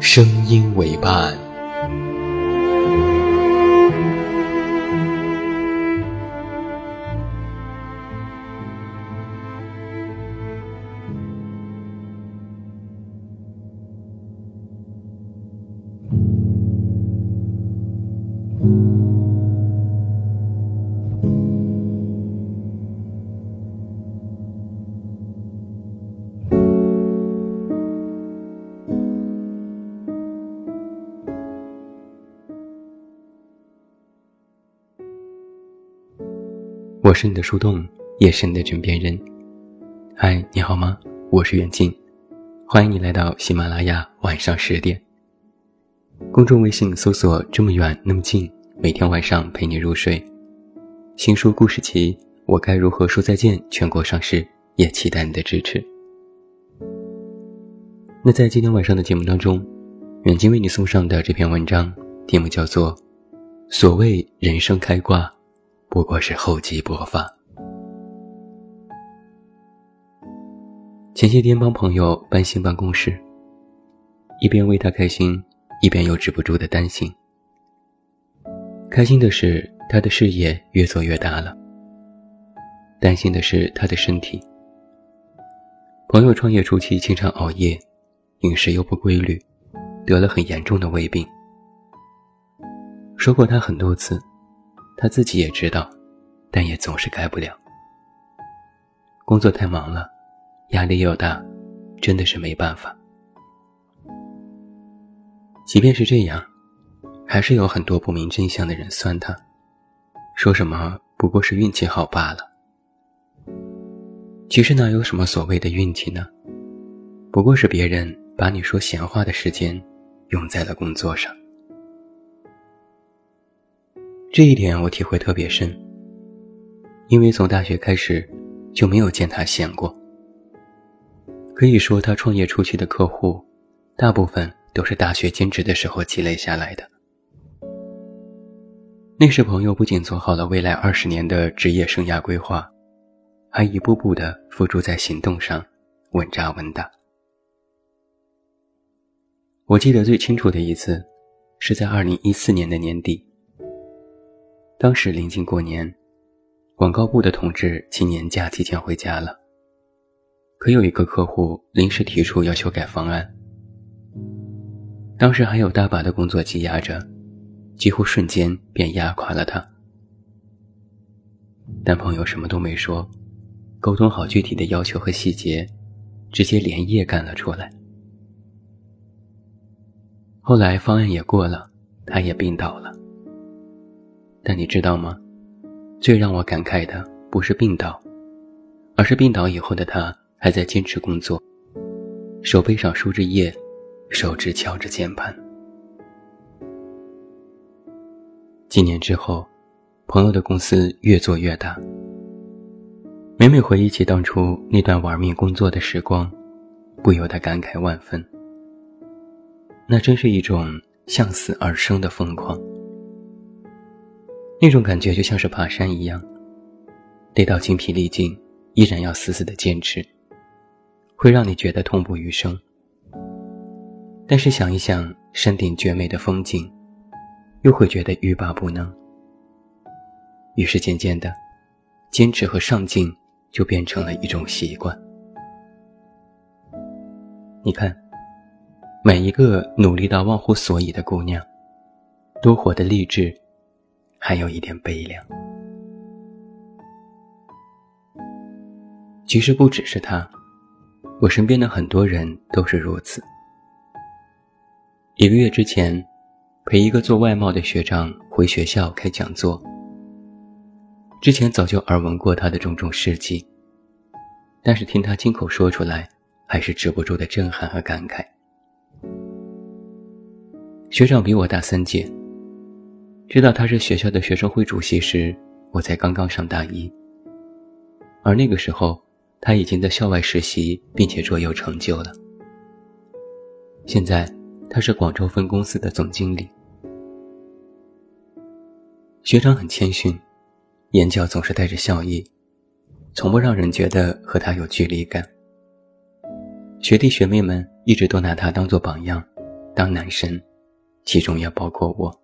声音为伴。我是你的树洞，也是你的枕边人。嗨，你好吗？我是远近，欢迎你来到喜马拉雅晚上十点。公众微信搜索“这么远那么近”，每天晚上陪你入睡。新书故事集《我该如何说再见》全国上市，也期待你的支持。那在今天晚上的节目当中，远近为你送上的这篇文章题目叫做《所谓人生开挂》。不过是厚积薄发。前些天帮朋友搬新办公室，一边为他开心，一边又止不住的担心。开心的是他的事业越做越大了，担心的是他的身体。朋友创业初期经常熬夜，饮食又不规律，得了很严重的胃病。说过他很多次。他自己也知道，但也总是改不了。工作太忙了，压力又大，真的是没办法。即便是这样，还是有很多不明真相的人酸他，说什么不过是运气好罢了。其实哪有什么所谓的运气呢？不过是别人把你说闲话的时间用在了工作上。这一点我体会特别深，因为从大学开始就没有见他闲过。可以说，他创业初期的客户，大部分都是大学兼职的时候积累下来的。那时，朋友不仅做好了未来二十年的职业生涯规划，还一步步的付诸在行动上，稳扎稳打。我记得最清楚的一次，是在二零一四年的年底。当时临近过年，广告部的同志请年假提前回家了。可有一个客户临时提出要修改方案，当时还有大把的工作积压着，几乎瞬间便压垮了他。但朋友什么都没说，沟通好具体的要求和细节，直接连夜干了出来。后来方案也过了，他也病倒了。但你知道吗？最让我感慨的不是病倒，而是病倒以后的他还在坚持工作，手背上输着液，手指敲着键盘。几年之后，朋友的公司越做越大。每每回忆起当初那段玩命工作的时光，不由得感慨万分。那真是一种向死而生的疯狂。那种感觉就像是爬山一样，累到精疲力尽，依然要死死的坚持，会让你觉得痛不欲生。但是想一想山顶绝美的风景，又会觉得欲罢不能。于是渐渐的，坚持和上进就变成了一种习惯。你看，每一个努力到忘乎所以的姑娘，都活得励志，还有一点悲凉。其实不只是他，我身边的很多人都是如此。一个月之前，陪一个做外贸的学长回学校开讲座。之前早就耳闻过他的种种事迹，但是听他亲口说出来，还是止不住的震撼和感慨。学长比我大三届，知道他是学校的学生会主席时，我才刚刚上大一。而那个时候，他已经在校外实习，并且卓有成就了。现在，他是广州分公司的总经理。学长很谦逊。眼角总是带着笑意，从不让人觉得和他有距离感。学弟学妹们一直都拿他当做榜样，当男神，其中也包括我。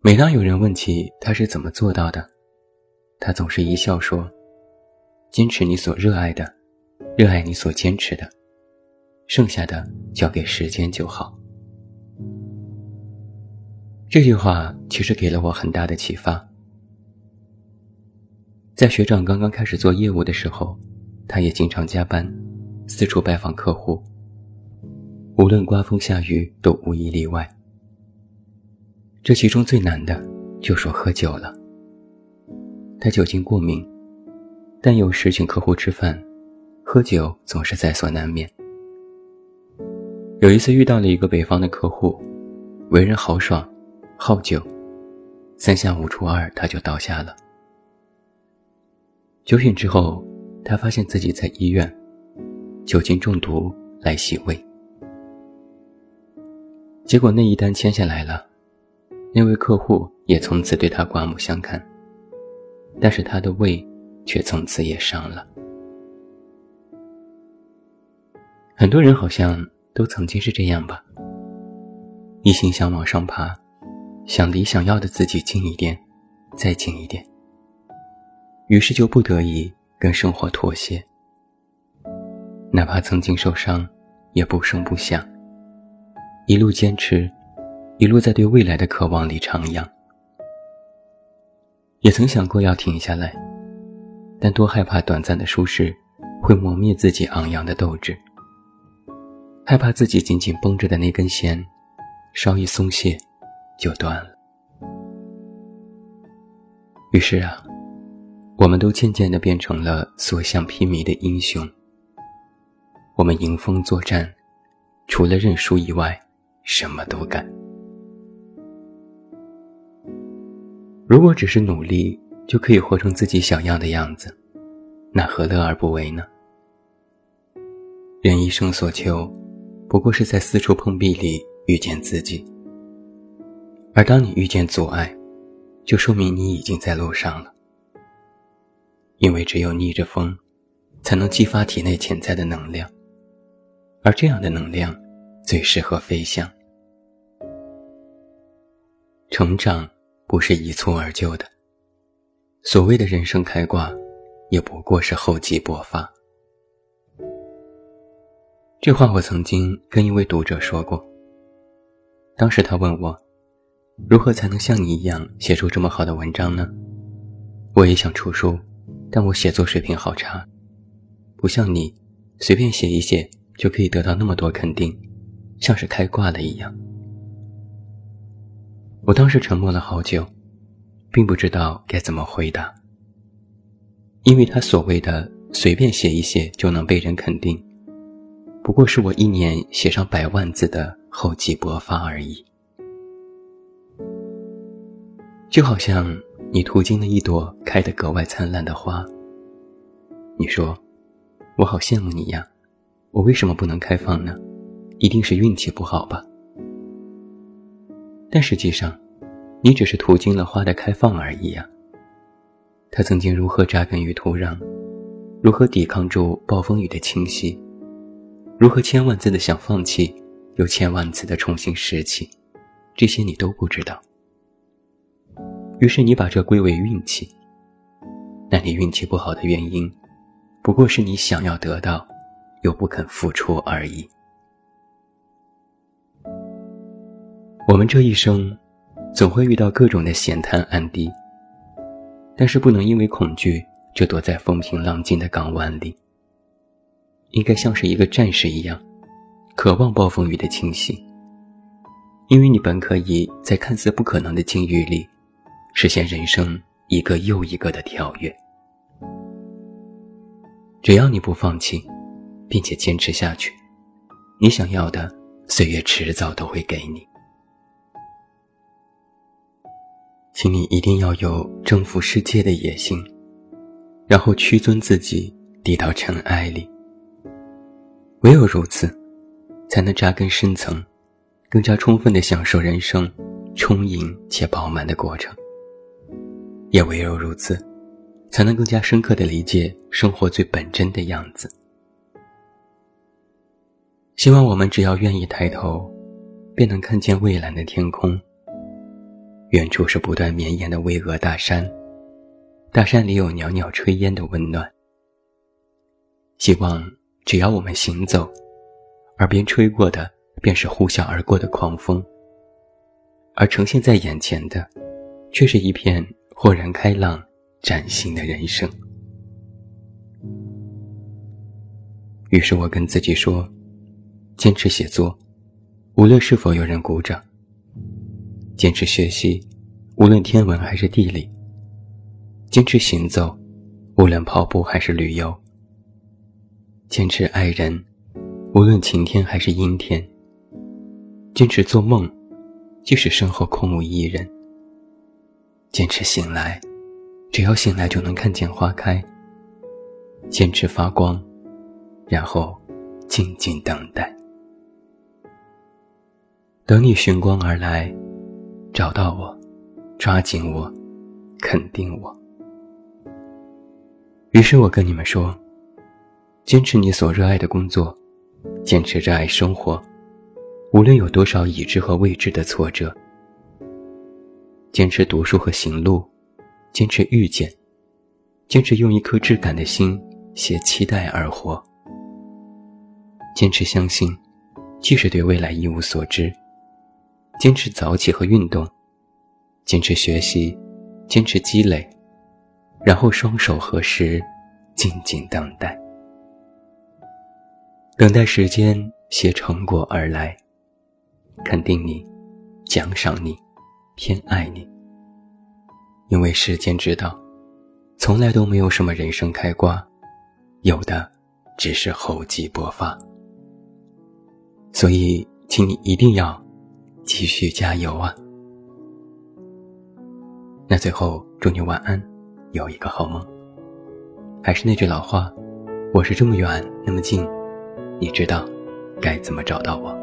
每当有人问起他是怎么做到的，他总是一笑说：“坚持你所热爱的，热爱你所坚持的，剩下的交给时间就好。”这句话其实给了我很大的启发。在学长刚刚开始做业务的时候，他也经常加班，四处拜访客户。无论刮风下雨，都无一例外。这其中最难的就说喝酒了。他酒精过敏，但有时请客户吃饭，喝酒总是在所难免。有一次遇到了一个北方的客户，为人豪爽。好酒，三下五除二他就倒下了。酒醒之后，他发现自己在医院，酒精中毒来洗胃。结果那一单签下来了，那位客户也从此对他刮目相看，但是他的胃却从此也伤了。很多人好像都曾经是这样吧，一心想往上爬。想离想要的自己近一点，再近一点。于是就不得已跟生活妥协，哪怕曾经受伤，也不声不响。一路坚持，一路在对未来的渴望里徜徉。也曾想过要停下来，但多害怕短暂的舒适会磨灭自己昂扬的斗志，害怕自己紧紧绷着的那根弦，稍一松懈。就断了。于是啊，我们都渐渐的变成了所向披靡的英雄。我们迎风作战，除了认输以外，什么都干。如果只是努力就可以活成自己想要的样子，那何乐而不为呢？人一生所求，不过是在四处碰壁里遇见自己。而当你遇见阻碍，就说明你已经在路上了。因为只有逆着风，才能激发体内潜在的能量，而这样的能量最适合飞翔。成长不是一蹴而就的，所谓的人生开挂，也不过是厚积薄发。这话我曾经跟一位读者说过，当时他问我。如何才能像你一样写出这么好的文章呢？我也想出书，但我写作水平好差，不像你，随便写一写就可以得到那么多肯定，像是开挂了一样。我当时沉默了好久，并不知道该怎么回答，因为他所谓的随便写一写就能被人肯定，不过是我一年写上百万字的厚积薄发而已。就好像你途经了一朵开得格外灿烂的花，你说：“我好羡慕你呀，我为什么不能开放呢？一定是运气不好吧？”但实际上，你只是途经了花的开放而已呀。它曾经如何扎根于土壤，如何抵抗住暴风雨的侵袭，如何千万次的想放弃，又千万次的重新拾起，这些你都不知道。于是你把这归为运气，那你运气不好的原因，不过是你想要得到，又不肯付出而已。我们这一生，总会遇到各种的险滩暗地，但是不能因为恐惧就躲在风平浪静的港湾里。应该像是一个战士一样，渴望暴风雨的侵袭，因为你本可以在看似不可能的境遇里，实现人生一个又一个的跳跃。只要你不放弃，并且坚持下去，你想要的岁月迟早都会给你。请你一定要有征服世界的野心，然后屈尊自己，低到尘埃里。唯有如此，才能扎根深层，更加充分地享受人生充盈且饱满的过程。也唯有如此，才能更加深刻地理解生活最本真的样子。希望我们只要愿意抬头，便能看见蔚蓝的天空。远处是不断绵延的巍峨大山，大山里有袅袅炊烟的温暖。希望。只要我们行走，耳边吹过的便是呼啸而过的狂风，而呈现在眼前的，却是一片豁然开朗、崭新的人生。于是我跟自己说：坚持写作，无论是否有人鼓掌；坚持学习，无论天文还是地理；坚持行走，无论跑步还是旅游。坚持爱人，无论晴天还是阴天；坚持做梦，即使身后空无一人；坚持醒来，只要醒来就能看见花开；坚持发光，然后静静等待，等你寻光而来，找到我，抓紧我，肯定我。于是我跟你们说。坚持你所热爱的工作，坚持热爱生活，无论有多少已知和未知的挫折。坚持读书和行路，坚持遇见，坚持用一颗质感的心写期待而活。坚持相信，即使对未来一无所知。坚持早起和运动，坚持学习，坚持积累，然后双手合十，静静等待。等待时间携成果而来，肯定你，奖赏你，偏爱你。因为时间知道，从来都没有什么人生开挂，有的只是厚积薄发。所以，请你一定要继续加油啊！那最后，祝你晚安，有一个好梦。还是那句老话，我是这么远那么近。你知道该怎么找到我？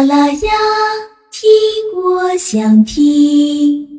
啦啦呀，听我想听。